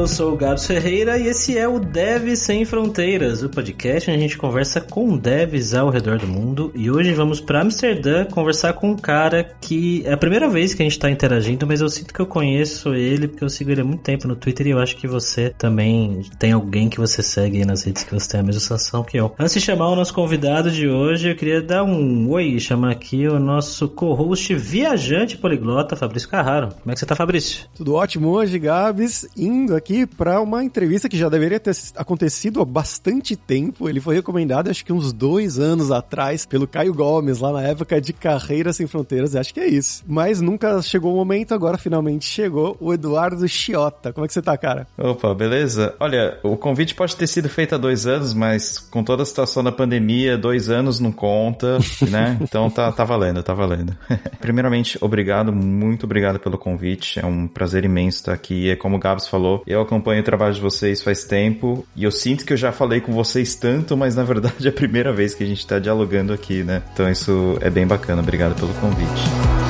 eu sou o Gabs Ferreira e esse é o Dev Sem Fronteiras, o podcast onde a gente conversa com devs ao redor do mundo. E hoje vamos para Amsterdã conversar com um cara que é a primeira vez que a gente está interagindo, mas eu sinto que eu conheço ele porque eu sigo ele há muito tempo no Twitter e eu acho que você também tem alguém que você segue aí nas redes que você tem a mesma sensação que eu. Antes de chamar o nosso convidado de hoje, eu queria dar um oi e chamar aqui o nosso co-host viajante poliglota, Fabrício Carraro. Como é que você tá, Fabrício? Tudo ótimo hoje, Gabs, indo aqui para uma entrevista que já deveria ter acontecido há bastante tempo. Ele foi recomendado, acho que uns dois anos atrás, pelo Caio Gomes, lá na época de Carreira Sem Fronteiras. Acho que é isso. Mas nunca chegou o momento, agora finalmente chegou o Eduardo Chiota. Como é que você tá, cara? Opa, beleza? Olha, o convite pode ter sido feito há dois anos, mas com toda a situação da pandemia, dois anos não conta, né? Então tá, tá valendo, tá valendo. Primeiramente, obrigado, muito obrigado pelo convite. É um prazer imenso estar aqui. É como o Gabs falou, eu acompanho o trabalho de vocês faz tempo e eu sinto que eu já falei com vocês tanto, mas na verdade é a primeira vez que a gente está dialogando aqui, né? Então isso é bem bacana. Obrigado pelo convite.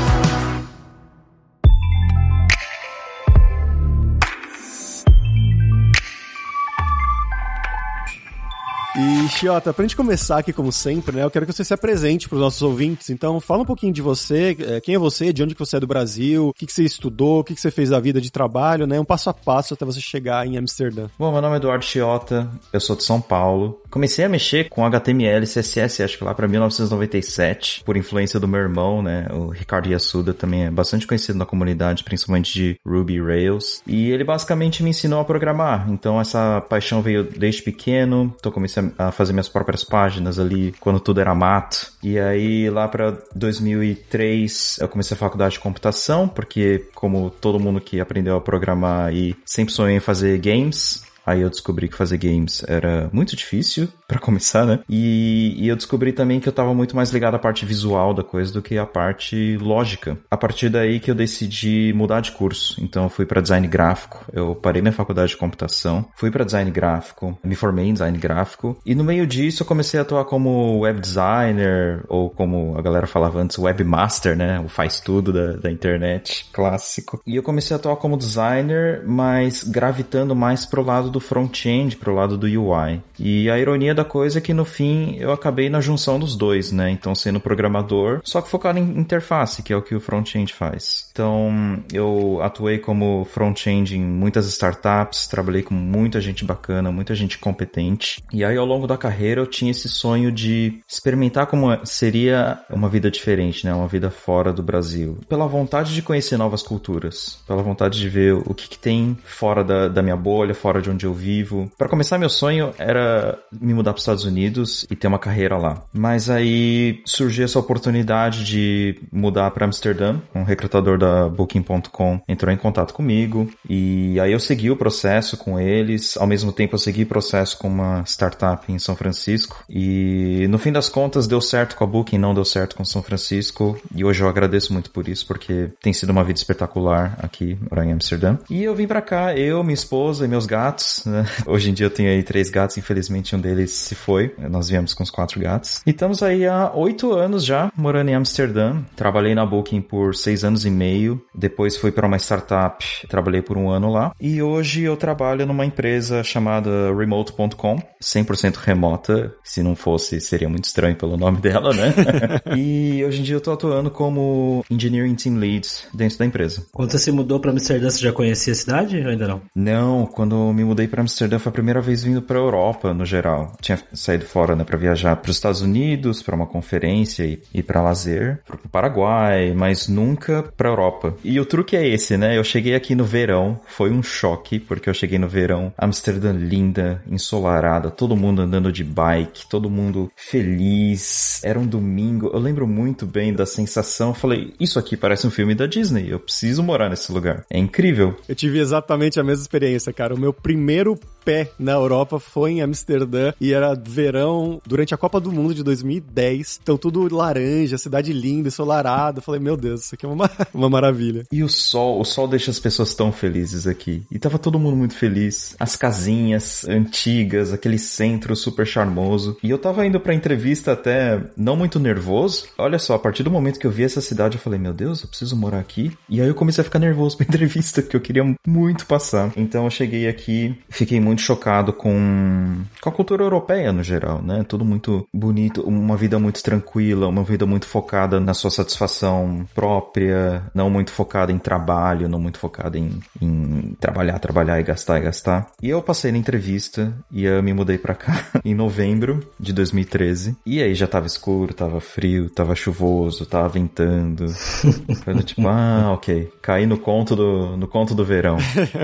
E, Chiota, pra gente começar aqui, como sempre, né, eu quero que você se apresente para os nossos ouvintes. Então, fala um pouquinho de você, é, quem é você, de onde que você é do Brasil, o que, que você estudou, o que, que você fez da vida de trabalho, né, um passo a passo até você chegar em Amsterdã. Bom, meu nome é Eduardo Chiota, eu sou de São Paulo. Comecei a mexer com HTML CSS, acho que lá para 1997, por influência do meu irmão, né, o Ricardo Yasuda, também é bastante conhecido na comunidade, principalmente de Ruby Rails. E ele basicamente me ensinou a programar, então essa paixão veio desde pequeno, então comecei a fazer minhas próprias páginas ali quando tudo era mato. E aí lá para 2003 eu comecei a faculdade de computação, porque como todo mundo que aprendeu a programar e sempre sonhei em fazer games, Aí eu descobri que fazer games era muito difícil, para começar, né? E, e, eu descobri também que eu tava muito mais ligado à parte visual da coisa do que à parte lógica. A partir daí que eu decidi mudar de curso. Então eu fui para design gráfico. Eu parei minha faculdade de computação, fui para design gráfico, me formei em design gráfico. E no meio disso eu comecei a atuar como web designer, ou como a galera falava antes, webmaster, né? O faz tudo da, da internet, clássico. E eu comecei a atuar como designer, mas gravitando mais pro lado do do front-end pro lado do UI. E a ironia da coisa é que no fim eu acabei na junção dos dois, né? Então sendo programador, só que focado em interface, que é o que o front-end faz. Então eu atuei como front-end em muitas startups, trabalhei com muita gente bacana, muita gente competente. E aí ao longo da carreira eu tinha esse sonho de experimentar como seria uma vida diferente, né? Uma vida fora do Brasil. Pela vontade de conhecer novas culturas, pela vontade de ver o que, que tem fora da, da minha bolha, fora de onde eu eu vivo. Para começar, meu sonho era me mudar para os Estados Unidos e ter uma carreira lá. Mas aí surgiu essa oportunidade de mudar para Amsterdã. Um recrutador da Booking.com entrou em contato comigo e aí eu segui o processo com eles. Ao mesmo tempo, eu segui o processo com uma startup em São Francisco. E no fim das contas, deu certo com a Booking, não deu certo com São Francisco. E hoje eu agradeço muito por isso, porque tem sido uma vida espetacular aqui em Amsterdã. E eu vim para cá, eu, minha esposa e meus gatos né? Hoje em dia eu tenho aí três gatos, infelizmente um deles se foi. Nós viemos com os quatro gatos. E estamos aí há oito anos já morando em Amsterdã. Trabalhei na Booking por seis anos e meio. Depois fui para uma startup, trabalhei por um ano lá. E hoje eu trabalho numa empresa chamada Remote.com, 100% remota. Se não fosse, seria muito estranho pelo nome dela, né? e hoje em dia eu tô atuando como Engineering Team Lead dentro da empresa. Quando você se mudou para Amsterdã, você já conhecia a cidade ou ainda não? Não, quando me mudei para Amsterdã foi a primeira vez vindo para Europa, no geral. Tinha saído fora, né, para viajar para os Estados Unidos, para uma conferência e, e para lazer, para o Paraguai, mas nunca para Europa. E o truque é esse, né? Eu cheguei aqui no verão, foi um choque, porque eu cheguei no verão, Amsterdã linda, ensolarada, todo mundo andando de bike, todo mundo feliz. Era um domingo. Eu lembro muito bem da sensação. Eu falei, isso aqui parece um filme da Disney. Eu preciso morar nesse lugar. É incrível. Eu tive exatamente a mesma experiência, cara. O meu primeiro primeiro pé na Europa foi em Amsterdã e era verão durante a Copa do Mundo de 2010. Então tudo laranja, cidade linda, ensolarada. Falei, meu Deus, isso aqui é uma, uma maravilha. E o sol, o sol deixa as pessoas tão felizes aqui. E tava todo mundo muito feliz. As casinhas antigas, aquele centro super charmoso. E eu tava indo pra entrevista até não muito nervoso. Olha só, a partir do momento que eu vi essa cidade, eu falei, meu Deus, eu preciso morar aqui. E aí eu comecei a ficar nervoso pra entrevista, que eu queria muito passar. Então eu cheguei aqui, fiquei muito chocado com, com a cultura europeia no geral, né? Tudo muito bonito, uma vida muito tranquila, uma vida muito focada na sua satisfação própria, não muito focada em trabalho, não muito focada em, em trabalhar, trabalhar e gastar e gastar. E eu passei na entrevista e eu me mudei pra cá em novembro de 2013. E aí já tava escuro, tava frio, tava chuvoso, tava ventando. Foi tipo, ah, ok. Caí no conto do, no conto do verão.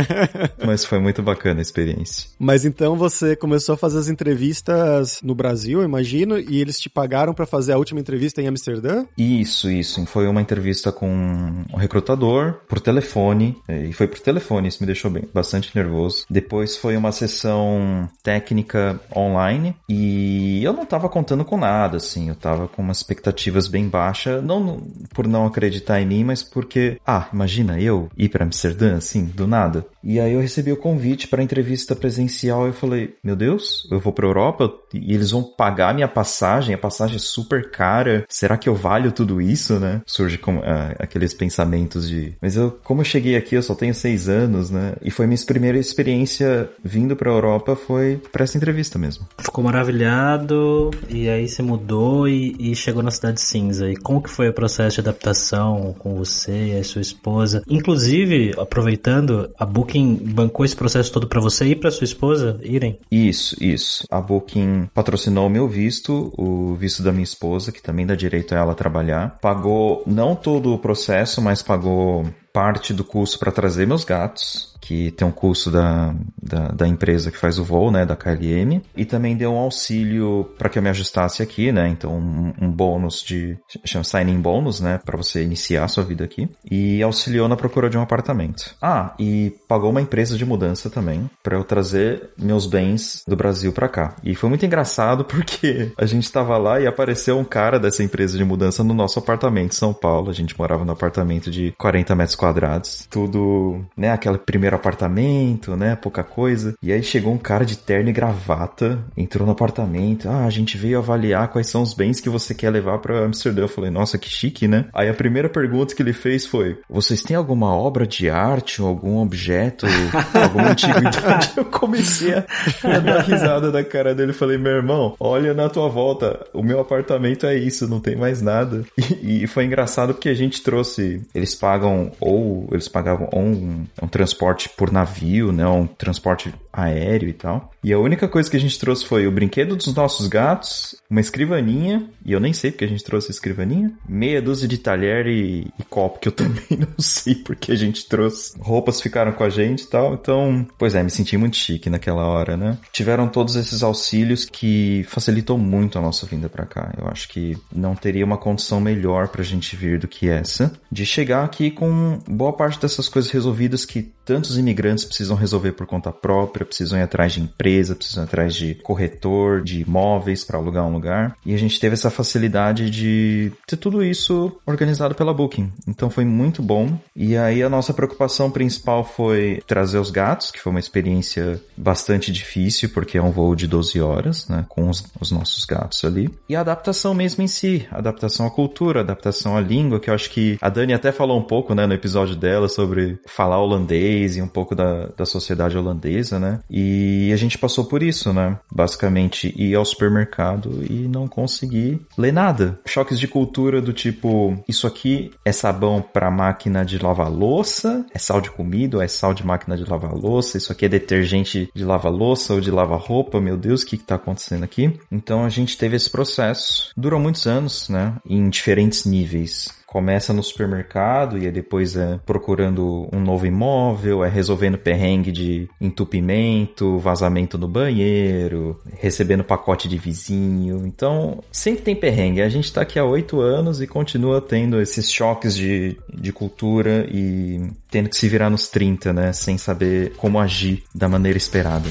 Mas foi muito bacana a experiência. Mas então você começou a fazer as entrevistas no Brasil, imagino, e eles te pagaram para fazer a última entrevista em Amsterdã? Isso, isso. Foi uma entrevista com um recrutador por telefone, e foi por telefone, isso me deixou bem, bastante nervoso. Depois foi uma sessão técnica online e eu não tava contando com nada, assim, eu tava com umas expectativas bem baixas, não por não acreditar em mim, mas porque, ah, imagina eu ir para Amsterdã, assim, do nada. E aí eu recebi o convite para entrevista presencial e eu falei, meu Deus, eu vou para Europa e eles vão pagar minha passagem, a passagem é super cara. Será que eu valho tudo isso, né? Surge com, uh, aqueles pensamentos de, mas eu, como eu cheguei aqui, eu só tenho seis anos, né? E foi minha primeira experiência vindo para Europa foi para essa entrevista mesmo. Ficou maravilhado e aí você mudou e, e chegou na cidade cinza. E como que foi o processo de adaptação com você e a sua esposa? Inclusive, aproveitando, a Booking Booking bancou esse processo todo para você e para sua esposa irem? Isso, isso. A Booking patrocinou o meu visto, o visto da minha esposa, que também dá direito a ela trabalhar. Pagou não todo o processo, mas pagou parte do custo para trazer meus gatos que tem um curso da, da, da, empresa que faz o voo, né, da KLM, e também deu um auxílio para que eu me ajustasse aqui, né, então um, um bônus de, chama signing bônus, né, para você iniciar a sua vida aqui, e auxiliou na procura de um apartamento. Ah, e pagou uma empresa de mudança também, para eu trazer meus bens do Brasil para cá. E foi muito engraçado porque a gente tava lá e apareceu um cara dessa empresa de mudança no nosso apartamento em São Paulo, a gente morava no apartamento de 40 metros quadrados, tudo, né, aquela primeira apartamento, né? Pouca coisa. E aí chegou um cara de terno e gravata, entrou no apartamento. Ah, a gente veio avaliar quais são os bens que você quer levar para Amsterdã. Eu falei, nossa, que chique, né? Aí a primeira pergunta que ele fez foi: Vocês têm alguma obra de arte, algum objeto, alguma antiguidade? Eu comecei a, a dar risada da cara dele. Falei, meu irmão, olha na tua volta, o meu apartamento é isso, não tem mais nada. E, e foi engraçado porque a gente trouxe, eles pagam, ou eles pagavam um, um transporte transporte por navio, né? Um transporte aéreo e tal. E a única coisa que a gente trouxe foi o brinquedo dos nossos gatos, uma escrivaninha, e eu nem sei porque a gente trouxe a escrivaninha, meia dúzia de talher e, e copo, que eu também não sei porque a gente trouxe. Roupas ficaram com a gente e tal. Então, pois é, me senti muito chique naquela hora, né? Tiveram todos esses auxílios que facilitou muito a nossa vinda para cá. Eu acho que não teria uma condição melhor pra gente vir do que essa, de chegar aqui com boa parte dessas coisas resolvidas que tantos imigrantes precisam resolver por conta própria, precisam ir atrás de empresa, precisam ir atrás de corretor, de imóveis para alugar um lugar. E a gente teve essa facilidade de ter tudo isso organizado pela Booking. Então foi muito bom. E aí a nossa preocupação principal foi trazer os gatos, que foi uma experiência bastante difícil, porque é um voo de 12 horas, né, com os, os nossos gatos ali. E a adaptação mesmo em si, adaptação à cultura, adaptação à língua, que eu acho que a Dani até falou um pouco, né, no episódio dela sobre falar holandês e um pouco da, da sociedade holandesa, né? E a gente passou por isso, né? Basicamente ir ao supermercado e não conseguir ler nada. Choques de cultura do tipo, isso aqui é sabão para máquina de lavar louça, é sal de comida ou é sal de máquina de lavar louça, isso aqui é detergente de lavar louça ou de lavar roupa, meu Deus, o que está acontecendo aqui? Então a gente teve esse processo, durou muitos anos, né? Em diferentes níveis começa no supermercado e depois é procurando um novo imóvel, é resolvendo perrengue de entupimento, vazamento no banheiro, recebendo pacote de vizinho. Então, sempre tem perrengue. A gente tá aqui há oito anos e continua tendo esses choques de, de cultura e tendo que se virar nos 30, né? Sem saber como agir da maneira esperada.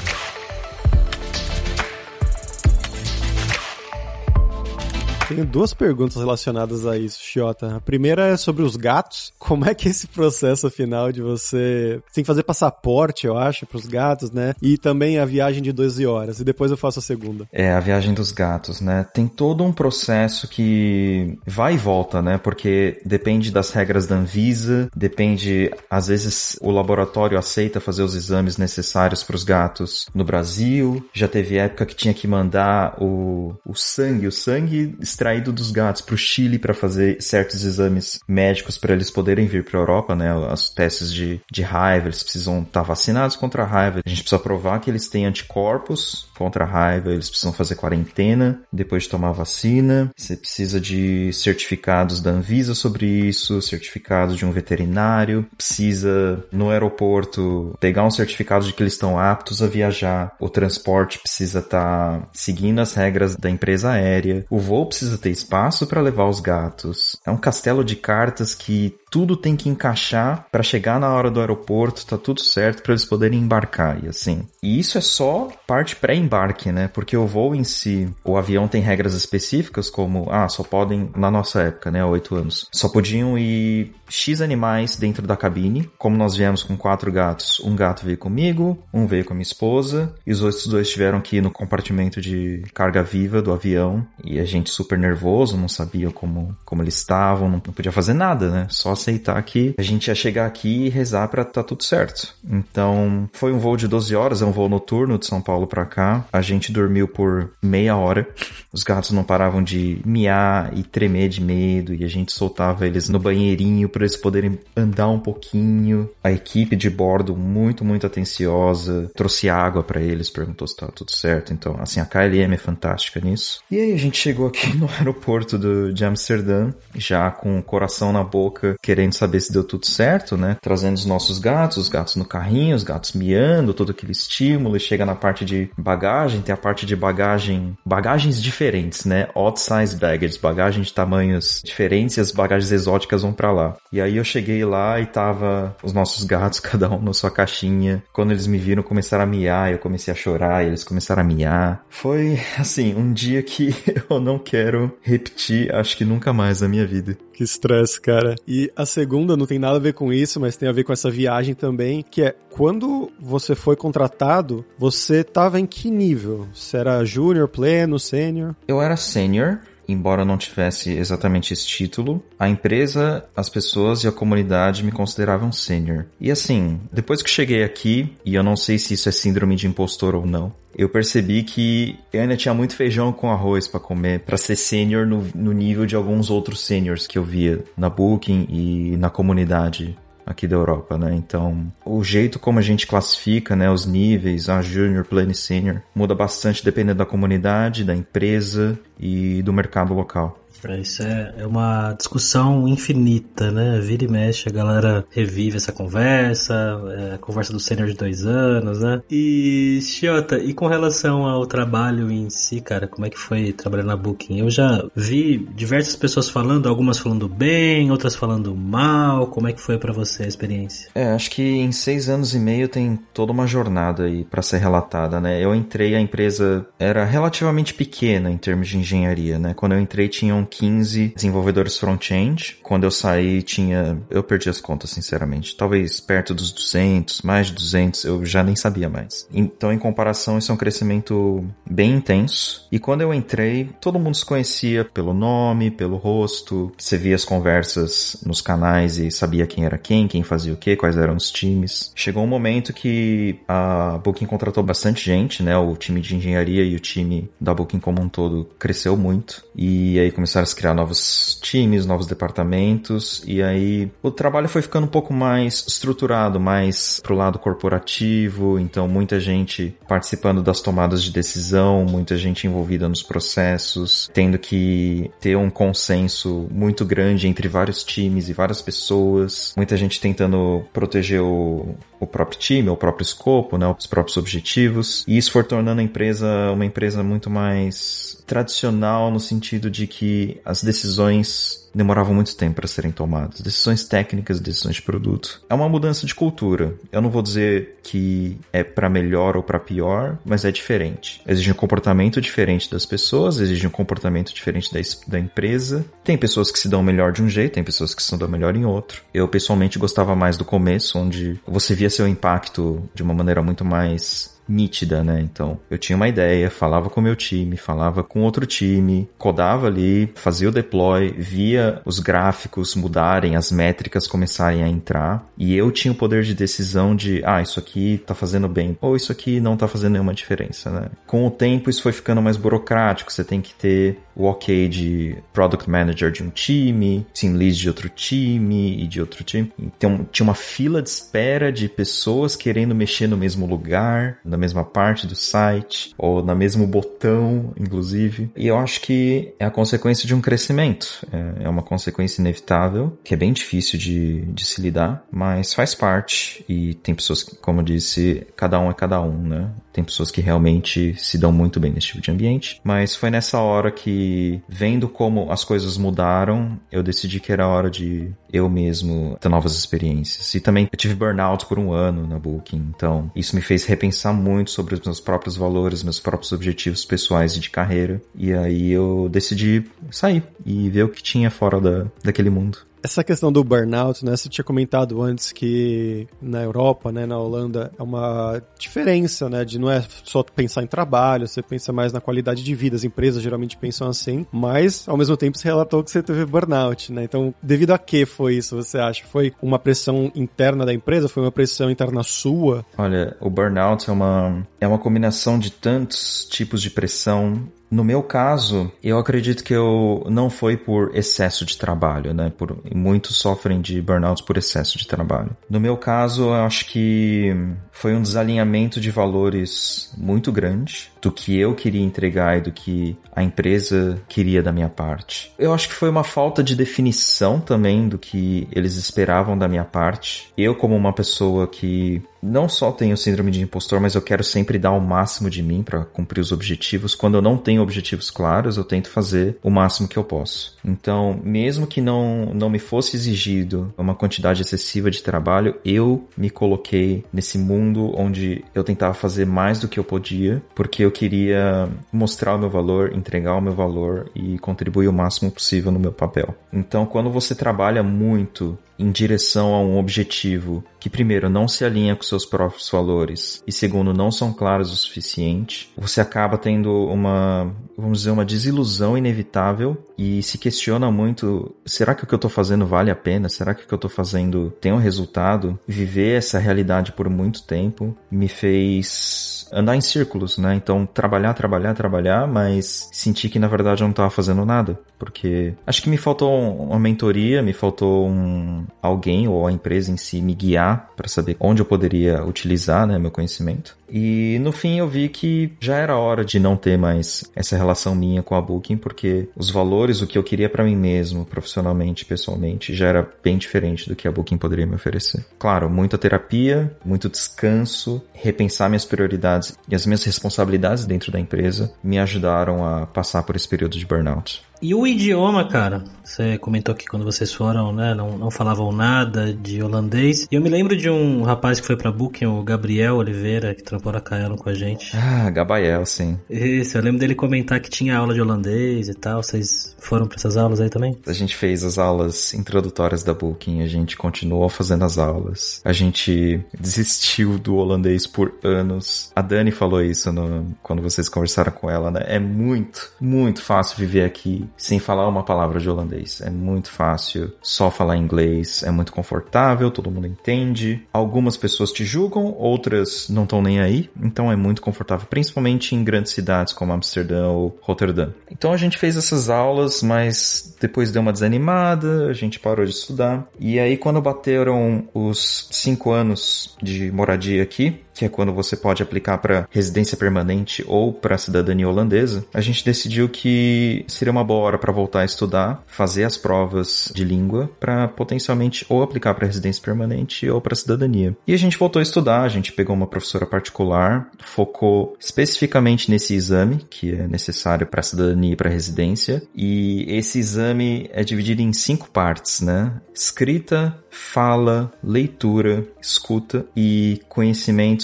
Tenho duas perguntas relacionadas a isso, Chiota. A primeira é sobre os gatos. Como é que é esse processo final de você tem que fazer passaporte, eu acho, para os gatos, né? E também a viagem de 12 horas. E depois eu faço a segunda. É, a viagem dos gatos, né? Tem todo um processo que vai e volta, né? Porque depende das regras da Anvisa, depende, às vezes o laboratório aceita fazer os exames necessários para os gatos no Brasil. Já teve época que tinha que mandar o, o sangue, o sangue extraído dos gatos para o Chile para fazer certos exames médicos para eles poderem vir para a Europa, né? As testes de, de raiva, eles precisam estar tá vacinados contra a raiva. A gente precisa provar que eles têm anticorpos contra a raiva, eles precisam fazer quarentena depois de tomar vacina. Você precisa de certificados da Anvisa sobre isso, certificados de um veterinário, precisa no aeroporto pegar um certificado de que eles estão aptos a viajar. O transporte precisa estar tá seguindo as regras da empresa aérea. O voo precisa ter espaço para levar os gatos. É um castelo de cartas que tudo tem que encaixar para chegar na hora do aeroporto, tá tudo certo para eles poderem embarcar e assim. E isso é só parte pré-embarque, né? Porque o voo em si, o avião tem regras específicas como, ah, só podem na nossa época, né, oito anos, só podiam ir X animais dentro da cabine. Como nós viemos com quatro gatos, um gato veio comigo, um veio com a minha esposa, e os outros dois tiveram que ir no compartimento de carga viva do avião. E a gente super nervoso, não sabia como, como eles estavam, não, não podia fazer nada, né? Só aceitar que a gente ia chegar aqui e rezar pra tá tudo certo. Então, foi um voo de 12 horas, é um voo noturno de São Paulo para cá. A gente dormiu por meia hora. Os gatos não paravam de miar e tremer de medo, e a gente soltava eles no banheirinho para eles poderem andar um pouquinho. A equipe de bordo muito, muito atenciosa, trouxe água para eles, perguntou se estava tudo certo. Então, assim, a KLM é fantástica nisso. E aí a gente chegou aqui no aeroporto do, de Amsterdã, já com o coração na boca, querendo saber se deu tudo certo, né? Trazendo os nossos gatos, os gatos no carrinho, os gatos miando, todo aquele estímulo, e chega na parte de bagagem, tem a parte de bagagem, bagagens diferentes, né? Odd size baggage, bagagem de tamanhos diferentes e as bagagens exóticas vão para lá. E aí eu cheguei lá e tava os nossos gatos, cada um na sua caixinha. Quando eles me viram, começaram a miar, eu comecei a chorar e eles começaram a miar. Foi, assim, um dia que eu não quero repetir, acho que nunca mais na minha vida. Que estresse, cara. E a segunda não tem nada a ver com isso, mas tem a ver com essa viagem também, que é quando você foi contratado, você tava em que nível? Você era júnior, pleno, sênior? Eu era sênior embora não tivesse exatamente esse título, a empresa, as pessoas e a comunidade me consideravam sênior. E assim, depois que cheguei aqui, e eu não sei se isso é síndrome de impostor ou não, eu percebi que eu ainda tinha muito feijão com arroz para comer, para ser sênior no, no nível de alguns outros sêniors que eu via na Booking e na comunidade aqui da Europa, né? Então, o jeito como a gente classifica, né, os níveis, a Junior, Plano e Senior, muda bastante dependendo da comunidade, da empresa e do mercado local. Isso é, é uma discussão infinita, né? Vira e mexe, a galera revive essa conversa, é, a conversa do sênior de dois anos, né? E, Chiota, e com relação ao trabalho em si, cara, como é que foi trabalhar na Booking? Eu já vi diversas pessoas falando, algumas falando bem, outras falando mal. Como é que foi para você a experiência? É, acho que em seis anos e meio tem toda uma jornada aí para ser relatada, né? Eu entrei, a empresa era relativamente pequena em termos de engenharia, né? Quando eu entrei tinham 15 desenvolvedores front-end. Quando eu saí, tinha. Eu perdi as contas, sinceramente. Talvez perto dos 200, mais de 200, eu já nem sabia mais. Então, em comparação, isso é um crescimento bem intenso. E quando eu entrei, todo mundo se conhecia pelo nome, pelo rosto. Você via as conversas nos canais e sabia quem era quem, quem fazia o que, quais eram os times. Chegou um momento que a Booking contratou bastante gente, né? O time de engenharia e o time da Booking como um todo cresceu muito. E aí começaram a criar novos times, novos departamentos, e aí o trabalho foi ficando um pouco mais estruturado, mais pro lado corporativo, então muita gente participando das tomadas de decisão, muita gente envolvida nos processos, tendo que ter um consenso muito grande entre vários times e várias pessoas, muita gente tentando proteger o, o próprio time, o próprio escopo, né, os próprios objetivos, e isso for tornando a empresa uma empresa muito mais tradicional no sentido de que as decisões demoravam muito tempo para serem tomadas. Decisões técnicas, decisões de produto. É uma mudança de cultura. Eu não vou dizer que é para melhor ou para pior, mas é diferente. Exige um comportamento diferente das pessoas, exige um comportamento diferente da, da empresa. Tem pessoas que se dão melhor de um jeito, tem pessoas que se dão melhor em outro. Eu pessoalmente gostava mais do começo, onde você via seu impacto de uma maneira muito mais nítida, né? Então, eu tinha uma ideia, falava com meu time, falava com outro time, codava ali, fazia o deploy, via os gráficos mudarem, as métricas começarem a entrar, e eu tinha o poder de decisão de, ah, isso aqui tá fazendo bem, ou isso aqui não tá fazendo nenhuma diferença, né? Com o tempo isso foi ficando mais burocrático, você tem que ter o ok de product manager de um time, team lead de outro time e de outro time. Então, tinha uma fila de espera de pessoas querendo mexer no mesmo lugar, na mesma parte do site, ou na mesmo botão, inclusive. E eu acho que é a consequência de um crescimento. É, é uma consequência inevitável, que é bem difícil de, de se lidar, mas faz parte. E tem pessoas que, como eu disse, cada um é cada um, né? Tem pessoas que realmente se dão muito bem nesse tipo de ambiente. Mas foi nessa hora que, vendo como as coisas mudaram, eu decidi que era hora de eu mesmo ter novas experiências. E também eu tive burnout por um ano na Booking. Então, isso me fez repensar muito sobre os meus próprios valores, meus próprios objetivos pessoais e de carreira. E aí eu decidi sair e ver o que tinha fora da, daquele mundo. Essa questão do burnout, né? Você tinha comentado antes que na Europa, né, na Holanda, é uma diferença, né? De não é só pensar em trabalho, você pensa mais na qualidade de vida. As empresas geralmente pensam assim, mas ao mesmo tempo você relatou que você teve burnout, né? Então, devido a que foi isso, você acha? Foi uma pressão interna da empresa? Foi uma pressão interna sua? Olha, o burnout é uma, é uma combinação de tantos tipos de pressão no meu caso, eu acredito que eu não foi por excesso de trabalho, né? Por, muitos sofrem de burnout por excesso de trabalho. No meu caso, eu acho que foi um desalinhamento de valores muito grande do que eu queria entregar e do que a empresa queria da minha parte. Eu acho que foi uma falta de definição também do que eles esperavam da minha parte. Eu, como uma pessoa que não só tenho síndrome de impostor, mas eu quero sempre dar o máximo de mim para cumprir os objetivos. Quando eu não tenho objetivos claros, eu tento fazer o máximo que eu posso. Então, mesmo que não, não me fosse exigido uma quantidade excessiva de trabalho, eu me coloquei nesse mundo onde eu tentava fazer mais do que eu podia, porque eu queria mostrar o meu valor, entregar o meu valor e contribuir o máximo possível no meu papel. Então, quando você trabalha muito em direção a um objetivo que, primeiro, não se alinha com seus próprios valores e, segundo, não são claros o suficiente, você acaba tendo uma, vamos dizer, uma desilusão inevitável e se questiona muito: será que o que eu estou fazendo vale a pena? Será que o que eu estou fazendo tem um resultado? Viver essa realidade por muito tempo me fez andar em círculos, né? Então, trabalhar, trabalhar, trabalhar, mas sentir que na verdade eu não estava fazendo nada, porque acho que me faltou uma mentoria, me faltou um alguém ou a empresa em si me guiar para saber onde eu poderia utilizar né, meu conhecimento. E no fim eu vi que já era hora de não ter mais essa relação minha com a Booking, porque os valores, o que eu queria para mim mesmo, profissionalmente, pessoalmente, já era bem diferente do que a Booking poderia me oferecer. Claro, muita terapia, muito descanso, repensar minhas prioridades e as minhas responsabilidades dentro da empresa me ajudaram a passar por esse período de burnout. E o idioma, cara? Você comentou que quando vocês foram, né, não, não falavam nada de holandês. E eu me lembro de um rapaz que foi pra Booking, o Gabriel Oliveira, que trampou na Kaelon com a gente. Ah, Gabriel, sim. Isso, eu lembro dele comentar que tinha aula de holandês e tal. Vocês foram pra essas aulas aí também? A gente fez as aulas introdutórias da Booking, a gente continuou fazendo as aulas. A gente desistiu do holandês por anos. A Dani falou isso no, quando vocês conversaram com ela, né? É muito, muito fácil viver aqui sem falar uma palavra de holandês. É muito fácil só falar inglês, é muito confortável, todo mundo entende. Algumas pessoas te julgam, outras não estão nem aí, então é muito confortável, principalmente em grandes cidades como Amsterdã ou Rotterdam. Então a gente fez essas aulas, mas depois deu uma desanimada, a gente parou de estudar. E aí quando bateram os cinco anos de moradia aqui, que é quando você pode aplicar para residência permanente ou para cidadania holandesa, a gente decidiu que seria uma boa hora para voltar a estudar, fazer as provas de língua para potencialmente ou aplicar para residência permanente ou para cidadania. E a gente voltou a estudar, a gente pegou uma professora particular, focou especificamente nesse exame que é necessário para cidadania e para residência, e esse exame é dividido em cinco partes, né? Escrita, fala, leitura, escuta e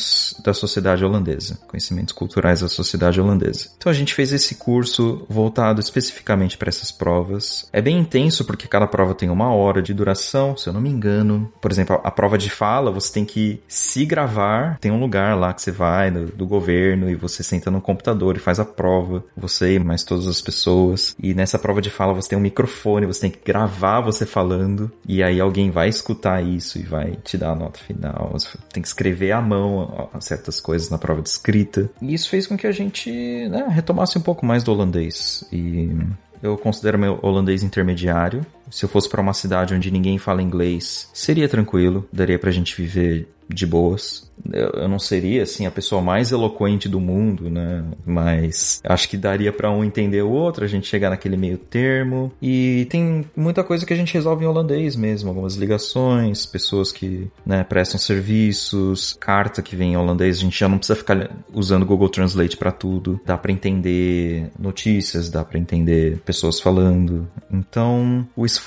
conhecimentos da sociedade holandesa, conhecimentos culturais da sociedade holandesa. Então a gente fez esse curso voltado especificamente para essas provas. É bem intenso porque cada prova tem uma hora de duração, se eu não me engano. Por exemplo, a prova de fala, você tem que se gravar, tem um lugar lá que você vai do, do governo e você senta no computador e faz a prova, você e mais todas as pessoas. E nessa prova de fala você tem um microfone, você tem que gravar você falando e aí alguém vai escutar isso e vai te dar a nota final. Você tem que escrever à mão certas coisas na prova de escrita. E isso fez com que a gente né, retomasse um pouco mais do holandês. E eu considero meu holandês intermediário. Se eu fosse para uma cidade onde ninguém fala inglês, seria tranquilo, daria pra gente viver de boas. Eu não seria, assim, a pessoa mais eloquente do mundo, né? Mas acho que daria para um entender o outro, a gente chegar naquele meio termo. E tem muita coisa que a gente resolve em holandês mesmo, algumas ligações, pessoas que, né, prestam serviços, carta que vem em holandês, a gente já não precisa ficar usando Google Translate para tudo. Dá para entender notícias, dá para entender pessoas falando. Então, o esforço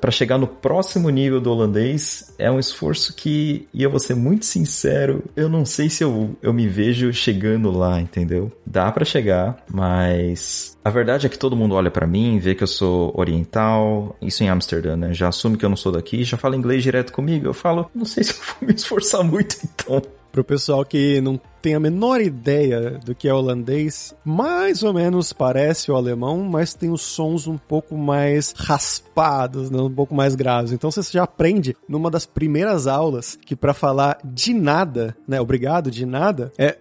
para chegar no próximo nível do holandês é um esforço que, e eu vou ser muito sincero, eu não sei se eu, eu me vejo chegando lá, entendeu? Dá para chegar, mas a verdade é que todo mundo olha para mim, vê que eu sou oriental, isso em Amsterdã, né? Já assume que eu não sou daqui, já fala inglês direto comigo. Eu falo, não sei se eu vou me esforçar muito então. Pro pessoal que não tem a menor ideia do que é holandês, mais ou menos parece o alemão, mas tem os sons um pouco mais raspados, né? um pouco mais graves. Então você já aprende numa das primeiras aulas que para falar de nada, né, obrigado, de nada, é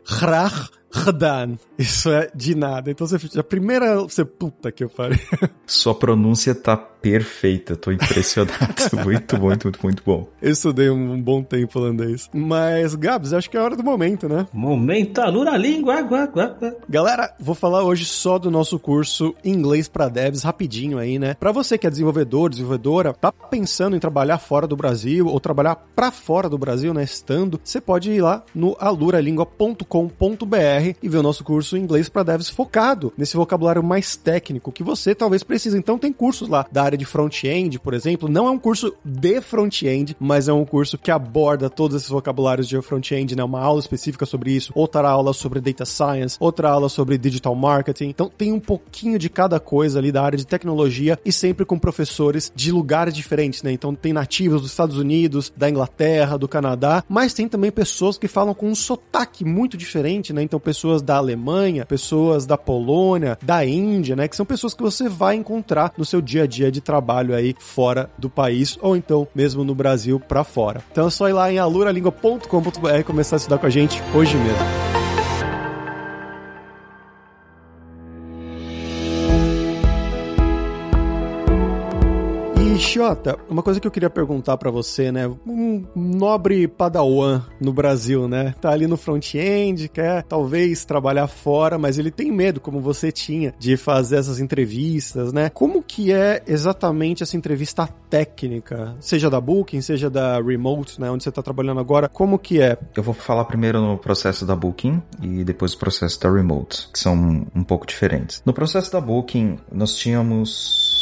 gedaan. Isso é de nada. Então você, a primeira, você, puta que eu falei. Sua pronúncia tá perfeita, tô impressionado. muito, muito, muito, muito bom. Eu estudei um bom tempo holandês. Mas, Gabs, acho que é hora do momento, né? Momento alura língua, água, água. Galera, vou falar hoje só do nosso curso Inglês para Devs, rapidinho aí, né? Para você que é desenvolvedor, desenvolvedora, tá pensando em trabalhar fora do Brasil ou trabalhar para fora do Brasil, né? Estando, você pode ir lá no aluralingua.com.br e ver o nosso curso Inglês para Devs focado nesse vocabulário mais técnico que você talvez precise. Então tem cursos lá da área de front-end, por exemplo. Não é um curso de front-end, mas é um curso que aborda todos esses vocabulários de front-end, né? Uma aula específica sobre isso, outra aula sobre data science, outra aula sobre digital marketing. Então tem um pouquinho de cada coisa ali da área de tecnologia e sempre com professores de lugares diferentes, né? Então tem nativos dos Estados Unidos, da Inglaterra, do Canadá, mas tem também pessoas que falam com um sotaque muito diferente, né? Então pessoas da Alemanha, pessoas da Polônia, da Índia, né? Que são pessoas que você vai encontrar no seu dia a dia de trabalho aí fora do país ou então mesmo no Brasil para fora. Então é só ir lá em aluralingua.com.br e começar a estudar com a gente hoje mesmo mesmo. Xota, uma coisa que eu queria perguntar para você, né? Um nobre padawan no Brasil, né? Tá ali no front-end, quer talvez trabalhar fora, mas ele tem medo, como você tinha, de fazer essas entrevistas, né? Como que é exatamente essa entrevista técnica? Seja da Booking, seja da Remote, né? Onde você tá trabalhando agora, como que é? Eu vou falar primeiro no processo da Booking e depois o processo da Remote, que são um pouco diferentes. No processo da Booking, nós tínhamos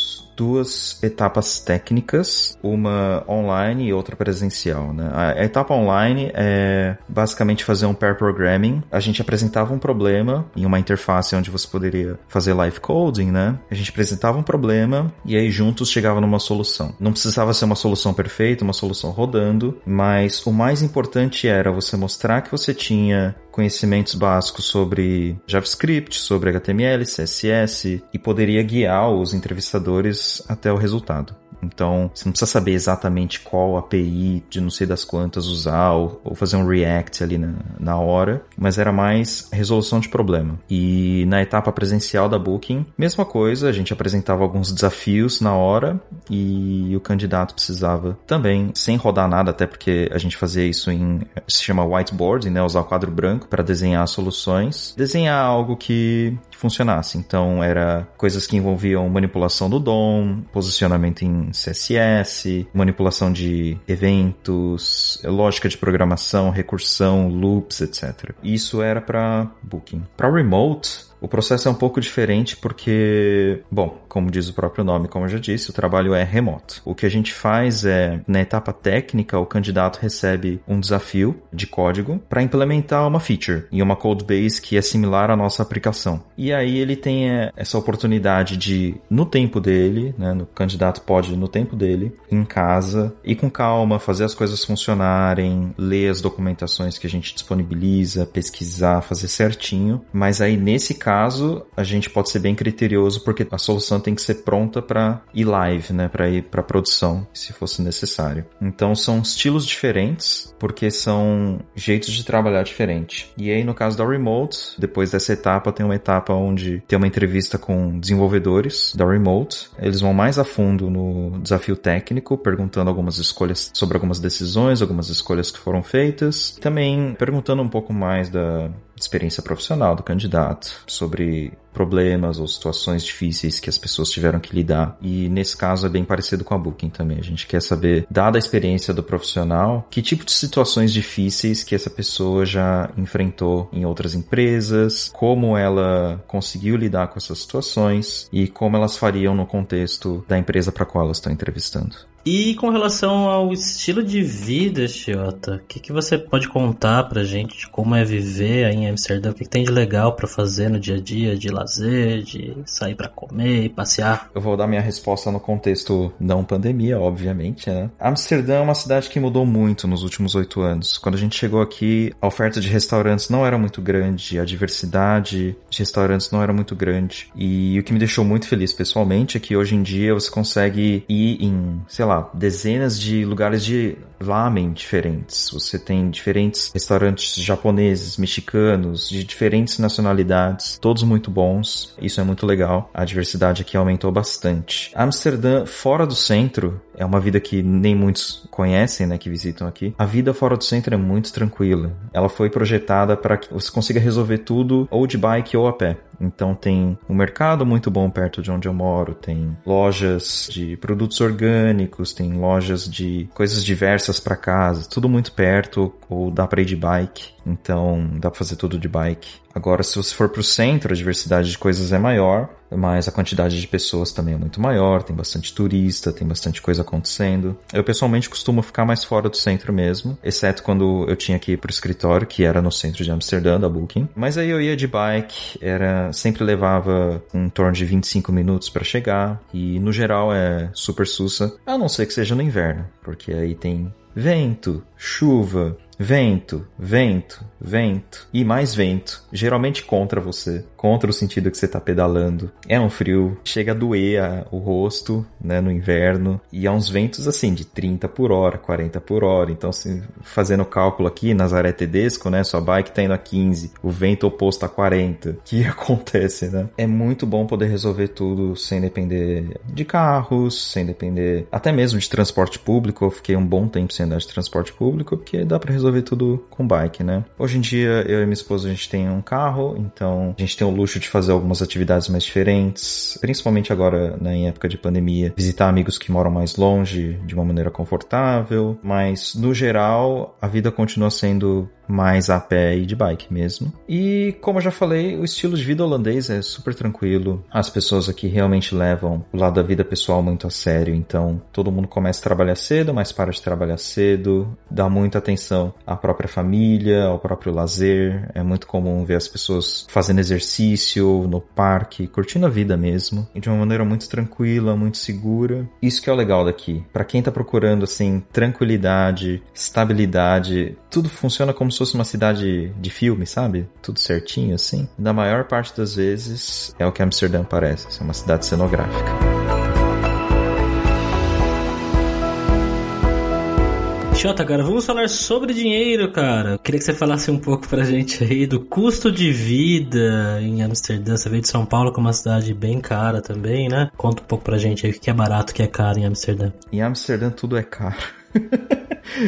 duas etapas técnicas, uma online e outra presencial. Né? A etapa online é basicamente fazer um pair programming. A gente apresentava um problema em uma interface onde você poderia fazer live coding, né? A gente apresentava um problema e aí juntos chegava numa solução. Não precisava ser uma solução perfeita, uma solução rodando, mas o mais importante era você mostrar que você tinha conhecimentos básicos sobre JavaScript, sobre HTML, CSS e poderia guiar os entrevistadores até o resultado. Então, você não precisa saber exatamente qual API de não sei das quantas usar ou, ou fazer um React ali na, na hora, mas era mais resolução de problema. E na etapa presencial da Booking, mesma coisa, a gente apresentava alguns desafios na hora e o candidato precisava também, sem rodar nada, até porque a gente fazia isso em se chama whiteboarding, né, usar o quadro branco para desenhar soluções, desenhar algo que funcionasse. Então, era coisas que envolviam manipulação do DOM, posicionamento em CSS, manipulação de eventos, lógica de programação, recursão, loops, etc. Isso era para Booking. Para Remote, o processo é um pouco diferente porque, bom, como diz o próprio nome, como eu já disse, o trabalho é remoto. O que a gente faz é, na etapa técnica, o candidato recebe um desafio de código para implementar uma feature em uma code base que é similar à nossa aplicação. E aí ele tem é, essa oportunidade de, no tempo dele, né, o candidato pode, no tempo dele, em casa, ir com calma, fazer as coisas funcionarem, ler as documentações que a gente disponibiliza, pesquisar, fazer certinho. Mas aí, nesse caso, caso, a gente pode ser bem criterioso porque a solução tem que ser pronta para ir live, né, para ir para produção, se fosse necessário. Então são estilos diferentes, porque são jeitos de trabalhar diferente. E aí no caso da Remote, depois dessa etapa tem uma etapa onde tem uma entrevista com desenvolvedores da Remote. Eles vão mais a fundo no desafio técnico, perguntando algumas escolhas sobre algumas decisões, algumas escolhas que foram feitas, também perguntando um pouco mais da experiência profissional do candidato, sobre problemas ou situações difíceis que as pessoas tiveram que lidar. E nesse caso é bem parecido com a Booking também. A gente quer saber, dada a experiência do profissional, que tipo de situações difíceis que essa pessoa já enfrentou em outras empresas, como ela conseguiu lidar com essas situações e como elas fariam no contexto da empresa para qual elas estão entrevistando. E com relação ao estilo de vida, Chiota, o que, que você pode contar pra gente de como é viver aí em Amsterdã? O que, que tem de legal para fazer no dia a dia, de lazer, de sair para comer e passear? Eu vou dar minha resposta no contexto não pandemia, obviamente, né? Amsterdã é uma cidade que mudou muito nos últimos oito anos. Quando a gente chegou aqui, a oferta de restaurantes não era muito grande, a diversidade de restaurantes não era muito grande. E o que me deixou muito feliz pessoalmente é que hoje em dia você consegue ir em, sei lá, lá, dezenas de lugares de lamen diferentes. Você tem diferentes restaurantes japoneses, mexicanos, de diferentes nacionalidades, todos muito bons. Isso é muito legal. A diversidade aqui aumentou bastante. Amsterdã, fora do centro, é uma vida que nem muitos conhecem, né, que visitam aqui. A vida fora do centro é muito tranquila. Ela foi projetada para que você consiga resolver tudo ou de bike ou a pé. Então tem um mercado muito bom perto de onde eu moro, tem lojas de produtos orgânicos, tem lojas de coisas diversas para casa, tudo muito perto, ou dá para ir de bike. Então dá para fazer tudo de bike. Agora, se você for para o centro, a diversidade de coisas é maior, mas a quantidade de pessoas também é muito maior, tem bastante turista, tem bastante coisa acontecendo. Eu pessoalmente costumo ficar mais fora do centro mesmo, exceto quando eu tinha que ir pro escritório, que era no centro de Amsterdã, da Booking. Mas aí eu ia de bike, era sempre levava em torno de 25 minutos para chegar, e no geral é super sussa, a não ser que seja no inverno, porque aí tem vento, chuva, vento, vento, vento e mais vento, geralmente contra você, contra o sentido que você está pedalando. É um frio, chega a doer a, o rosto, né, no inverno, e há uns ventos assim de 30 por hora, 40 por hora. Então, assim, fazendo cálculo aqui, Nazaré Tedesco, né, sua bike tá indo a 15, o vento oposto a 40. O que acontece, né? É muito bom poder resolver tudo sem depender de carros, sem depender até mesmo de transporte público. Eu fiquei um bom tempo sem andar de transporte público, porque dá para resolver tudo com bike, né? Hoje em dia, eu e minha esposa, a gente tem um carro, então a gente tem o luxo de fazer algumas atividades mais diferentes, principalmente agora, né, em época de pandemia, visitar amigos que moram mais longe de uma maneira confortável, mas no geral, a vida continua sendo mais a pé e de bike mesmo. E como eu já falei, o estilo de vida holandês é super tranquilo. As pessoas aqui realmente levam o lado da vida pessoal muito a sério, então todo mundo começa a trabalhar cedo, mas para de trabalhar cedo, dá muita atenção à própria família, ao próprio lazer. É muito comum ver as pessoas fazendo exercício no parque, curtindo a vida mesmo, e de uma maneira muito tranquila, muito segura. Isso que é o legal daqui. Para quem tá procurando assim tranquilidade, estabilidade, tudo funciona como se fosse uma cidade de filme, sabe? Tudo certinho assim. Na maior parte das vezes é o que Amsterdã parece, é uma cidade cenográfica. Xota, cara, vamos falar sobre dinheiro, cara. Queria que você falasse um pouco pra gente aí do custo de vida em Amsterdã. Você veio de São Paulo, que é uma cidade bem cara também, né? Conta um pouco pra gente aí o que é barato, o que é caro em Amsterdã. Em Amsterdã tudo é caro.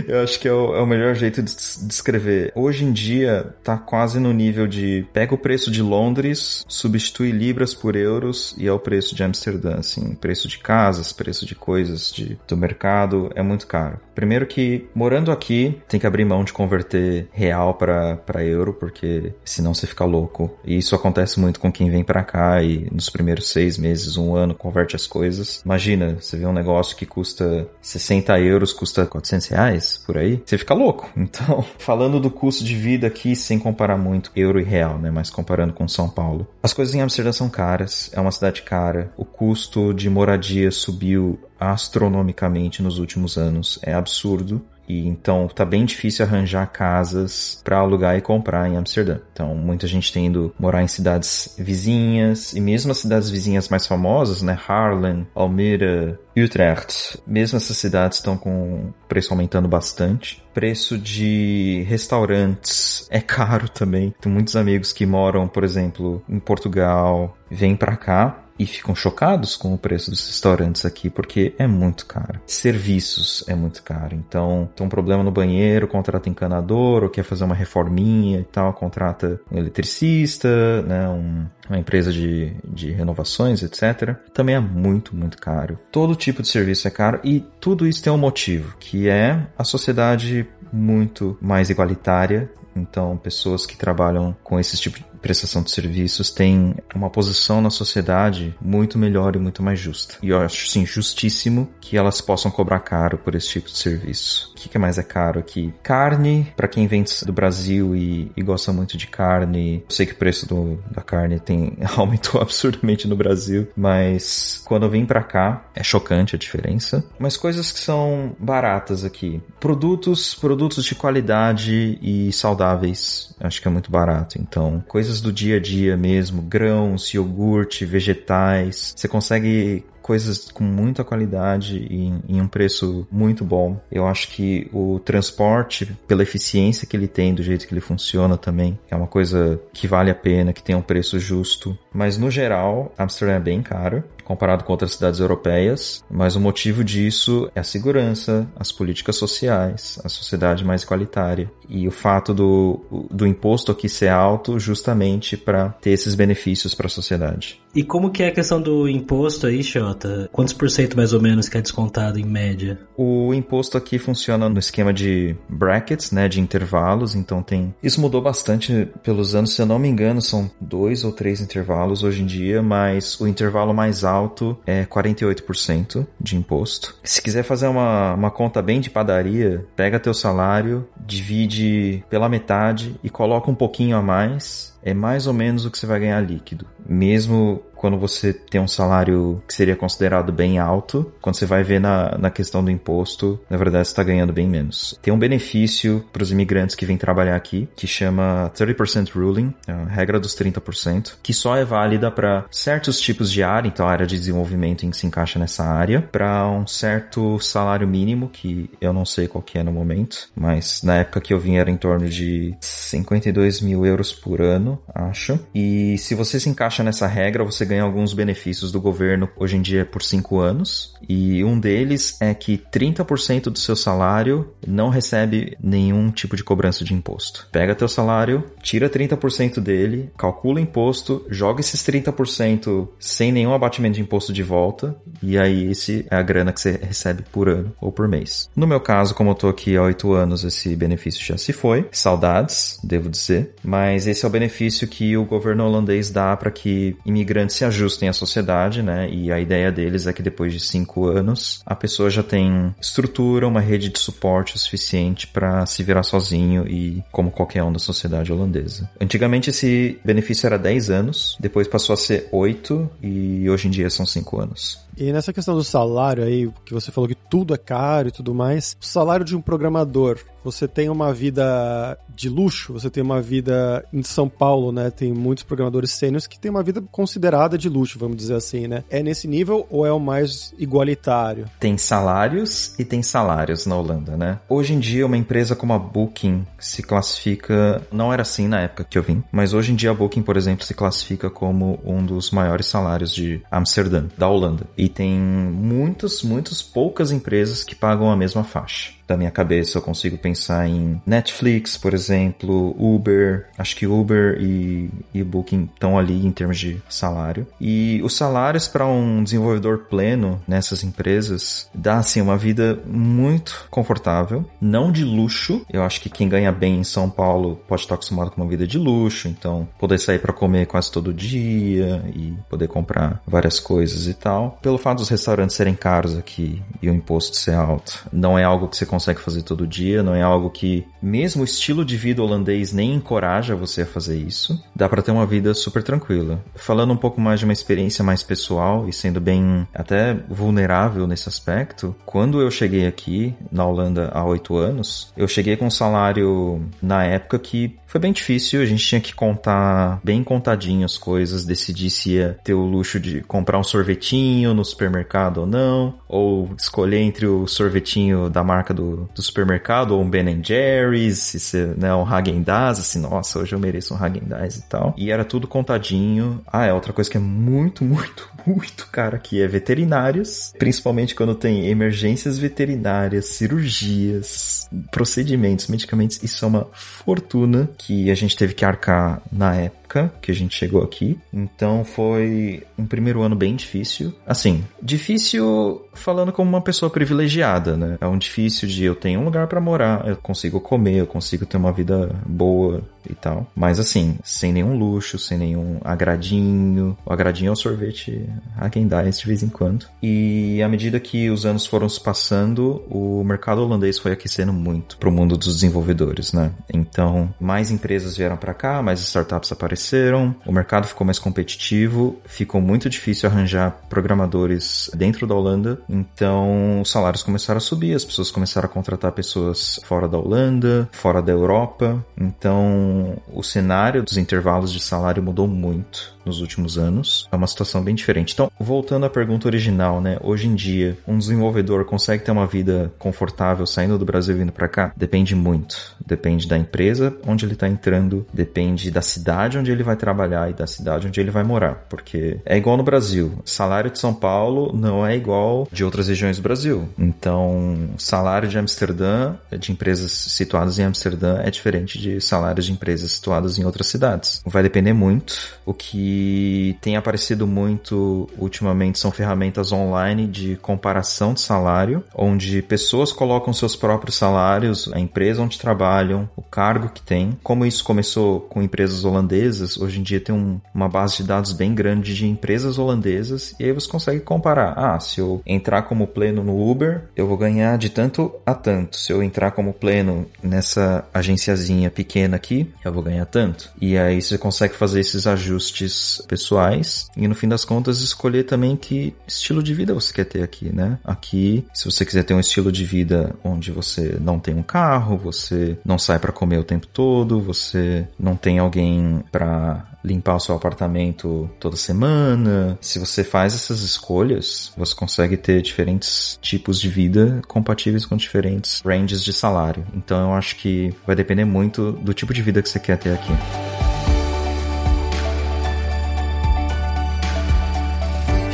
Eu acho que é o, é o, melhor jeito de descrever. Hoje em dia, tá quase no nível de pega o preço de Londres, substitui libras por euros e é o preço de Amsterdã, assim, preço de casas, preço de coisas de, do mercado, é muito caro. Primeiro que, morando aqui, tem que abrir mão de converter real para euro, porque senão você fica louco. E isso acontece muito com quem vem para cá e nos primeiros seis meses, um ano, converte as coisas. Imagina, você vê um negócio que custa 60 euros, custa 400 reais, por aí, você fica louco. Então, falando do custo de vida aqui, sem comparar muito euro e real, né, mas comparando com São Paulo. As coisas em Amsterdã são caras, é uma cidade cara, o custo de moradia subiu astronomicamente nos últimos anos. É absurdo. E então tá bem difícil arranjar casas para alugar e comprar em Amsterdã. Então muita gente tem ido morar em cidades vizinhas e mesmo as cidades vizinhas mais famosas, né, Haarlem, Almere, Utrecht, mesmo essas cidades estão com preço aumentando bastante. Preço de restaurantes é caro também. Tem muitos amigos que moram, por exemplo, em Portugal, vêm para cá e ficam chocados com o preço dos restaurantes aqui porque é muito caro. Serviços é muito caro. Então, tem um problema no banheiro, contrata encanador ou quer fazer uma reforminha e tal, contrata um eletricista, né, um, uma empresa de, de renovações, etc. Também é muito, muito caro. Todo tipo de serviço é caro e tudo isso tem um motivo, que é a sociedade muito mais igualitária então, pessoas que trabalham com esse tipo de prestação de serviços têm uma posição na sociedade muito melhor e muito mais justa. E eu acho, sim, justíssimo que elas possam cobrar caro por esse tipo de serviço. O que, que mais é caro aqui? Carne, para quem vem do Brasil e, e, gosta muito de carne, eu sei que o preço do, da carne tem aumentou absurdamente no Brasil, mas quando eu vim para cá, é chocante a diferença. Mas coisas que são baratas aqui. Produtos, produtos de qualidade e saudáveis, acho que é muito barato. Então, coisas coisas do dia a dia mesmo, grãos, iogurte, vegetais. Você consegue coisas com muita qualidade e em um preço muito bom. Eu acho que o transporte, pela eficiência que ele tem, do jeito que ele funciona também, é uma coisa que vale a pena, que tem um preço justo. Mas no geral, Amsterdã é bem caro comparado com outras cidades europeias, mas o motivo disso é a segurança, as políticas sociais, a sociedade mais igualitária e o fato do, do imposto aqui ser alto justamente para ter esses benefícios para a sociedade. E como que é a questão do imposto aí, Xota? Quantos por cento mais ou menos que é descontado em média? O imposto aqui funciona no esquema de brackets, né, de intervalos, então tem... Isso mudou bastante pelos anos, se eu não me engano, são dois ou três intervalos hoje em dia, mas o intervalo mais alto é 48% de imposto. Se quiser fazer uma, uma conta bem de padaria, pega teu salário, divide pela metade e coloca um pouquinho a mais é mais ou menos o que você vai ganhar líquido. Mesmo quando você tem um salário que seria considerado bem alto, quando você vai ver na, na questão do imposto, na verdade você está ganhando bem menos. Tem um benefício para os imigrantes que vêm trabalhar aqui, que chama 30% Ruling, a regra dos 30%, que só é válida para certos tipos de área, então a área de desenvolvimento em que se encaixa nessa área, para um certo salário mínimo, que eu não sei qual que é no momento, mas na época que eu vim era em torno de 52 mil euros por ano, acho. E se você se encaixa nessa regra, você ganha alguns benefícios do governo hoje em dia por cinco anos. E um deles é que 30% do seu salário não recebe nenhum tipo de cobrança de imposto. Pega teu salário, tira 30% dele, calcula imposto, joga esses 30% sem nenhum abatimento de imposto de volta, e aí esse é a grana que você recebe por ano ou por mês. No meu caso, como eu tô aqui há 8 anos, esse benefício já se foi. Saudades, devo dizer, mas esse é o benefício que o governo holandês dá para que imigrantes se ajustem à sociedade, né? E a ideia deles é que depois de cinco anos a pessoa já tem estrutura, uma rede de suporte o suficiente para se virar sozinho e como qualquer um da sociedade holandesa. Antigamente esse benefício era 10 anos, depois passou a ser 8 e hoje em dia são 5 anos. E nessa questão do salário aí, que você falou que tudo é caro e tudo mais, o salário de um programador, você tem uma vida de luxo, você tem uma vida em São Paulo, né? Tem muitos programadores sêniores que têm uma vida considerada de luxo, vamos dizer assim, né? É nesse nível ou é o mais igualitário? Tem salários e tem salários na Holanda, né? Hoje em dia, uma empresa como a Booking se classifica. Não era assim na época que eu vim, mas hoje em dia a Booking, por exemplo, se classifica como um dos maiores salários de Amsterdã, da Holanda. Tem muitas, muitas poucas empresas que pagam a mesma faixa da minha cabeça eu consigo pensar em Netflix, por exemplo, Uber. Acho que Uber e, e Booking estão ali em termos de salário. E os salários para um desenvolvedor pleno nessas empresas dá assim uma vida muito confortável, não de luxo. Eu acho que quem ganha bem em São Paulo pode estar acostumado com uma vida de luxo, então poder sair para comer quase todo dia e poder comprar várias coisas e tal. Pelo fato dos restaurantes serem caros aqui e o imposto ser alto, não é algo que você consegue fazer todo dia, não é algo que mesmo o estilo de vida holandês nem encoraja você a fazer isso. Dá para ter uma vida super tranquila. Falando um pouco mais de uma experiência mais pessoal e sendo bem até vulnerável nesse aspecto, quando eu cheguei aqui na Holanda há oito anos, eu cheguei com um salário na época que foi bem difícil, a gente tinha que contar bem contadinho as coisas, decidir se ia ter o luxo de comprar um sorvetinho no supermercado ou não, ou escolher entre o sorvetinho da marca do, do supermercado ou um Ben Jerry's, se ser, né, um Häagen-Dazs, assim, nossa, hoje eu mereço um Häagen-Dazs e tal. E era tudo contadinho. Ah, é outra coisa que é muito, muito, muito cara aqui é veterinários, principalmente quando tem emergências veterinárias, cirurgias, procedimentos, medicamentos, isso é uma fortuna que a gente teve que arcar na época que a gente chegou aqui. Então foi um primeiro ano bem difícil. Assim, difícil falando como uma pessoa privilegiada, né? É um difícil de eu tenho um lugar para morar, eu consigo comer, eu consigo ter uma vida boa e tal. Mas assim, sem nenhum luxo, sem nenhum agradinho. O agradinho é o sorvete Häagen-Dazs de vez em quando. E à medida que os anos foram se passando, o mercado holandês foi aquecendo muito pro mundo dos desenvolvedores, né? Então, mais empresas vieram para cá, mais startups apareceram, o mercado ficou mais competitivo, ficou muito difícil arranjar programadores dentro da Holanda, então os salários começaram a subir, as pessoas começaram a contratar pessoas fora da Holanda, fora da Europa, então o cenário dos intervalos de salário mudou muito nos últimos anos. É uma situação bem diferente. Então, voltando à pergunta original, né? Hoje em dia, um desenvolvedor consegue ter uma vida confortável saindo do Brasil e vindo para cá? Depende muito. Depende da empresa onde ele está entrando, depende da cidade onde ele vai trabalhar e da cidade onde ele vai morar. Porque é igual no Brasil. Salário de São Paulo não é igual de outras regiões do Brasil. Então, salário de Amsterdã, de empresas situadas em Amsterdã, é diferente de salários de empresas situadas em outras cidades. Vai depender muito. O que tem aparecido muito ultimamente são ferramentas online de comparação de salário, onde pessoas colocam seus próprios salários, a empresa onde trabalham, o cargo que tem. Como isso começou com empresas holandesas, hoje em dia tem um, uma base de dados bem grande de empresas holandesas e aí você consegue comparar. Ah, se eu entrar como pleno no Uber, eu vou ganhar de tanto a tanto. Se eu entrar como pleno nessa agenciazinha pequena aqui, eu vou ganhar tanto. E aí você consegue fazer esses ajustes pessoais e no fim das contas escolher também que estilo de vida você quer ter aqui, né? Aqui, se você quiser ter um estilo de vida onde você não tem um carro, você não sai para comer o tempo todo, você não tem alguém para limpar o seu apartamento toda semana. Se você faz essas escolhas, você consegue ter diferentes tipos de vida compatíveis com diferentes ranges de salário. Então eu acho que vai depender muito do tipo de vida que você quer ter aqui.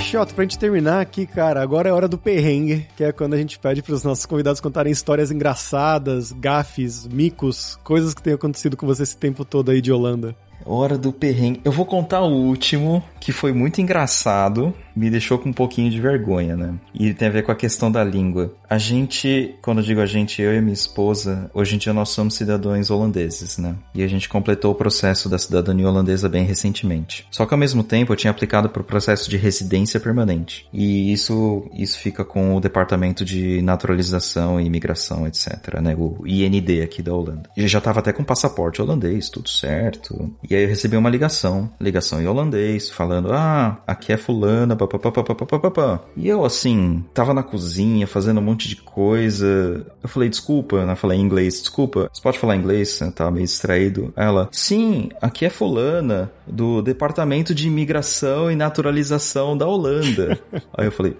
Xota, pra gente terminar aqui, cara, agora é hora do perrengue, que é quando a gente pede pros nossos convidados contarem histórias engraçadas, gafes, micos, coisas que tenham acontecido com você esse tempo todo aí de Holanda. Hora do perrengue. Eu vou contar o último, que foi muito engraçado, me deixou com um pouquinho de vergonha, né? E tem a ver com a questão da língua. A gente, quando digo a gente, eu e minha esposa, hoje em dia nós somos cidadãos holandeses, né? E a gente completou o processo da cidadania holandesa bem recentemente. Só que ao mesmo tempo eu tinha aplicado para o processo de residência permanente. E isso, isso fica com o Departamento de Naturalização e Imigração, etc, né? O IND aqui da Holanda. E já tava até com passaporte holandês, tudo certo. E aí eu recebi uma ligação, ligação em holandês, falando: "Ah, aqui é fulana, papapá. E eu, assim, tava na cozinha fazendo um monte de coisa. Eu falei, desculpa, né? Eu falei em inglês, desculpa, você pode falar inglês? Eu tava meio distraído. Ela, sim, aqui é fulana, do Departamento de Imigração e Naturalização da Holanda. Aí eu falei,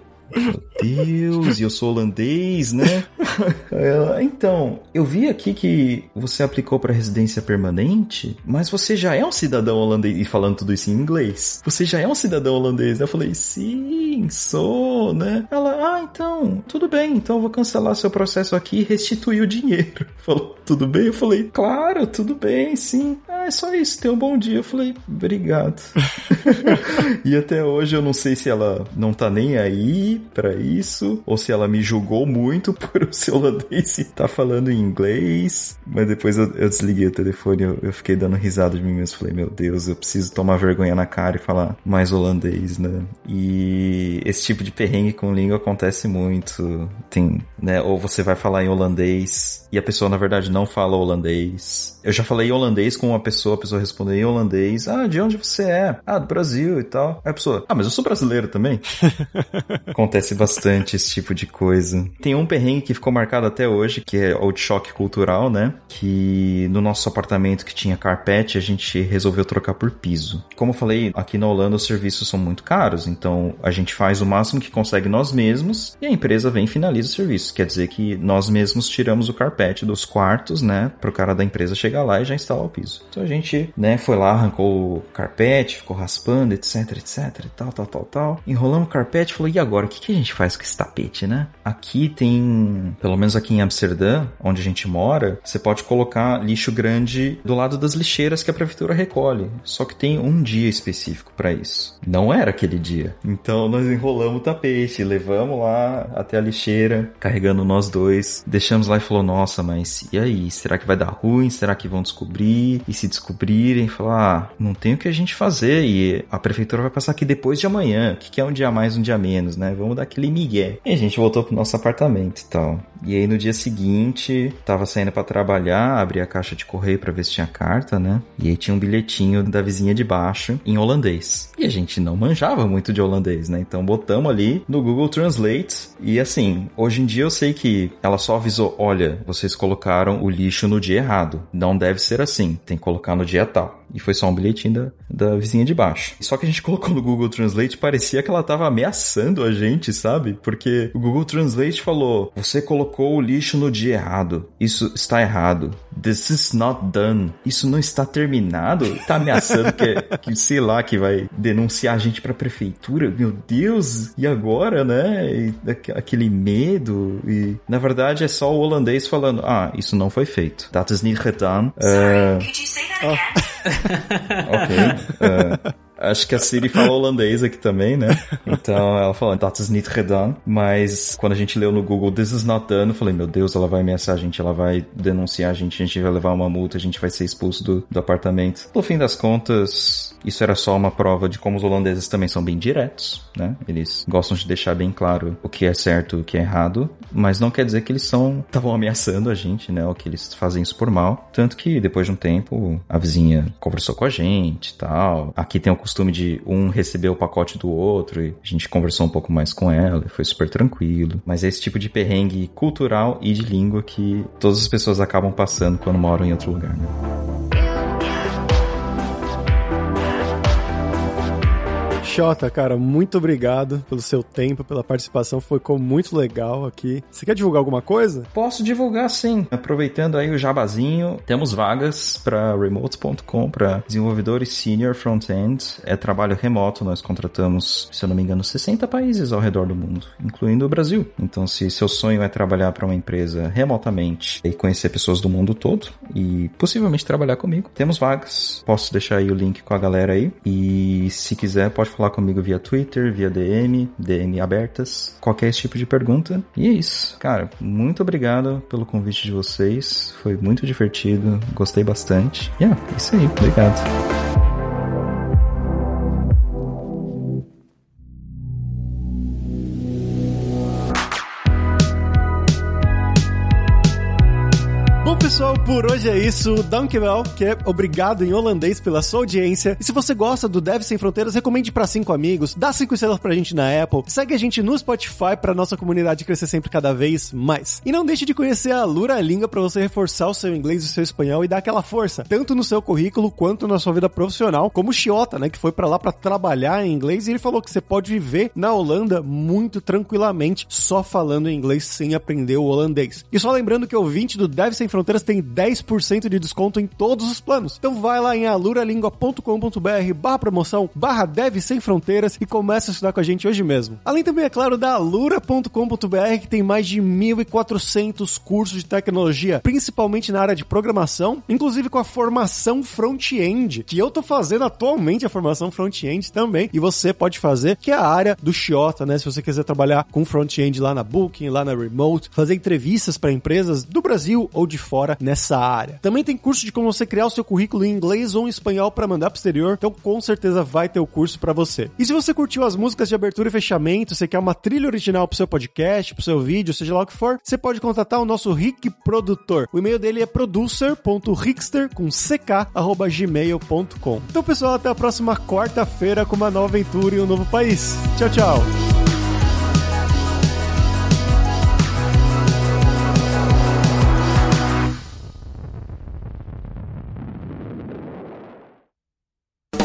Deus, e eu sou holandês, né? Então, eu vi aqui que você aplicou para residência permanente, mas você já é um cidadão holandês. E falando tudo isso em inglês. Você já é um cidadão holandês. Eu falei, sim, sou, né? Ela, ah, então, tudo bem, então eu vou cancelar seu processo aqui e restituir o dinheiro. Falou, tudo bem? Eu falei, claro, tudo bem, sim. É só isso, tenha um bom dia. Eu falei, obrigado. e até hoje eu não sei se ela não tá nem aí para isso, ou se ela me julgou muito por o seu holandês estar tá falando em inglês. Mas depois eu, eu desliguei o telefone, eu, eu, fiquei dando risada de mim mesmo. Falei, meu Deus, eu preciso tomar vergonha na cara e falar mais holandês, né? E esse tipo de perrengue com língua acontece muito. Tem, né? Ou você vai falar em holandês e a pessoa, na verdade, não fala holandês. Eu já falei holandês com uma pessoa, a pessoa respondeu em holandês. Ah, de onde você é? Ah, do Brasil e tal. Aí a pessoa, ah, mas eu sou brasileiro também. Acontece bastante esse tipo de coisa. Tem um perrengue que ficou marcado até hoje, que é o de choque cultural, né? Que no nosso apartamento que tinha carpete, a gente resolveu trocar por piso. Como eu falei, aqui na Holanda os serviços são muito caros, então a gente faz o máximo que consegue nós mesmos e a empresa vem e finaliza o serviço. Quer dizer que nós mesmos tiramos o carpete dos quartos, né? Pro cara da empresa chegar lá e já instalar o piso. Então a gente, né, foi lá, arrancou o carpete, ficou raspando, etc, etc, tal, tal, tal, tal. Enrolamos o carpete e falou, e agora? O que, que a gente faz com esse tapete, né? Aqui tem, pelo menos aqui em Amsterdã, onde a gente mora, você pode colocar lixo grande do lado das lixeiras que a prefeitura recolhe. Só que tem um dia específico para isso. Não era aquele dia. Então nós enrolamos o tapete, levamos lá até a lixeira, carregando nós dois, deixamos lá e falou: Nossa, mas e aí? Será que vai dar ruim? Será que vão descobrir? E se descobrirem, falar: Ah, não tem o que a gente fazer e a prefeitura vai passar aqui depois de amanhã. O que é um dia mais, um dia menos, né? Vamos dar aquele migué. E a gente voltou pro nosso apartamento e tal. E aí no dia seguinte, tava saindo para trabalhar, abri a caixa de correio para ver se tinha carta, né? E aí tinha um bilhetinho da vizinha de baixo em holandês. E a gente não manjava muito de holandês, né? Então botamos ali no Google Translate e assim, hoje em dia eu sei que ela só avisou, olha, vocês colocaram o lixo no dia errado. Não deve ser assim, tem que colocar no dia tal. E foi só um bilhetinho da, da vizinha de baixo. Só que a gente colocou no Google Translate, parecia que ela tava ameaçando a gente, sabe? Porque o Google Translate falou: você colocou o lixo no dia errado. Isso está errado. This is not done. Isso não está terminado. Tá ameaçando que, que sei lá, que vai denunciar a gente pra prefeitura. Meu Deus! E agora, né? E aquele medo. E na verdade é só o holandês falando: ah, isso não foi feito. That is niet gedaan. Uh... Could you say that again? ok. Uh... Acho que a Siri fala holandês aqui também, né? Então ela falou, that is not done. Mas quando a gente leu no Google, this is not done, eu falei, meu Deus, ela vai ameaçar a gente, ela vai denunciar a gente, a gente vai levar uma multa, a gente vai ser expulso do, do apartamento. No fim das contas, isso era só uma prova de como os holandeses também são bem diretos, né? Eles gostam de deixar bem claro o que é certo e o que é errado, mas não quer dizer que eles são estavam ameaçando a gente, né? Ou que eles fazem isso por mal. Tanto que depois de um tempo, a vizinha conversou com a gente tal. Aqui tem o costume de um receber o pacote do outro e a gente conversou um pouco mais com ela e foi super tranquilo. Mas é esse tipo de perrengue cultural e de língua que todas as pessoas acabam passando quando moram em outro lugar, né? Xota, cara, muito obrigado pelo seu tempo, pela participação, ficou muito legal aqui. Você quer divulgar alguma coisa? Posso divulgar sim. Aproveitando aí o jabazinho, temos vagas para remote.com para desenvolvedores senior front-end. É trabalho remoto, nós contratamos, se eu não me engano, 60 países ao redor do mundo, incluindo o Brasil. Então, se seu sonho é trabalhar para uma empresa remotamente e conhecer pessoas do mundo todo e possivelmente trabalhar comigo, temos vagas. Posso deixar aí o link com a galera aí e se quiser pode falar comigo via Twitter, via DM, DM abertas, qualquer tipo de pergunta. E é isso. Cara, muito obrigado pelo convite de vocês. Foi muito divertido, gostei bastante. E yeah, é isso aí. Obrigado. Por hoje é isso. Dankjewel, que é obrigado em holandês pela sua audiência. E se você gosta do Dev Sem Fronteiras, recomende para cinco amigos, dá cinco estrelas pra gente na Apple, segue a gente no Spotify pra nossa comunidade crescer sempre cada vez mais. E não deixe de conhecer a Lura Língua para você reforçar o seu inglês e o seu espanhol e dar aquela força, tanto no seu currículo quanto na sua vida profissional, como o Chiota, né, que foi para lá para trabalhar em inglês e ele falou que você pode viver na Holanda muito tranquilamente, só falando inglês sem aprender o holandês. E só lembrando que o ouvinte do Dev Sem Fronteiras tem 10% de desconto em todos os planos. Então vai lá em aluralingua.com.br barra promoção, barra Dev Sem Fronteiras e começa a estudar com a gente hoje mesmo. Além também, é claro, da alura.com.br que tem mais de 1.400 cursos de tecnologia, principalmente na área de programação, inclusive com a formação front-end, que eu tô fazendo atualmente a formação front-end também, e você pode fazer, que é a área do Chiota, né? Se você quiser trabalhar com front-end lá na Booking, lá na Remote, fazer entrevistas para empresas do Brasil ou de fora área. Também tem curso de como você criar o seu currículo em inglês ou em espanhol para mandar pro exterior, então com certeza vai ter o curso para você. E se você curtiu as músicas de abertura e fechamento, você quer uma trilha original pro seu podcast, pro seu vídeo, seja lá o que for, você pode contatar o nosso Rick Produtor. O e-mail dele é producer.rickster com ck@gmail.com. Então, pessoal, até a próxima quarta-feira com uma nova aventura em um novo país. Tchau, tchau.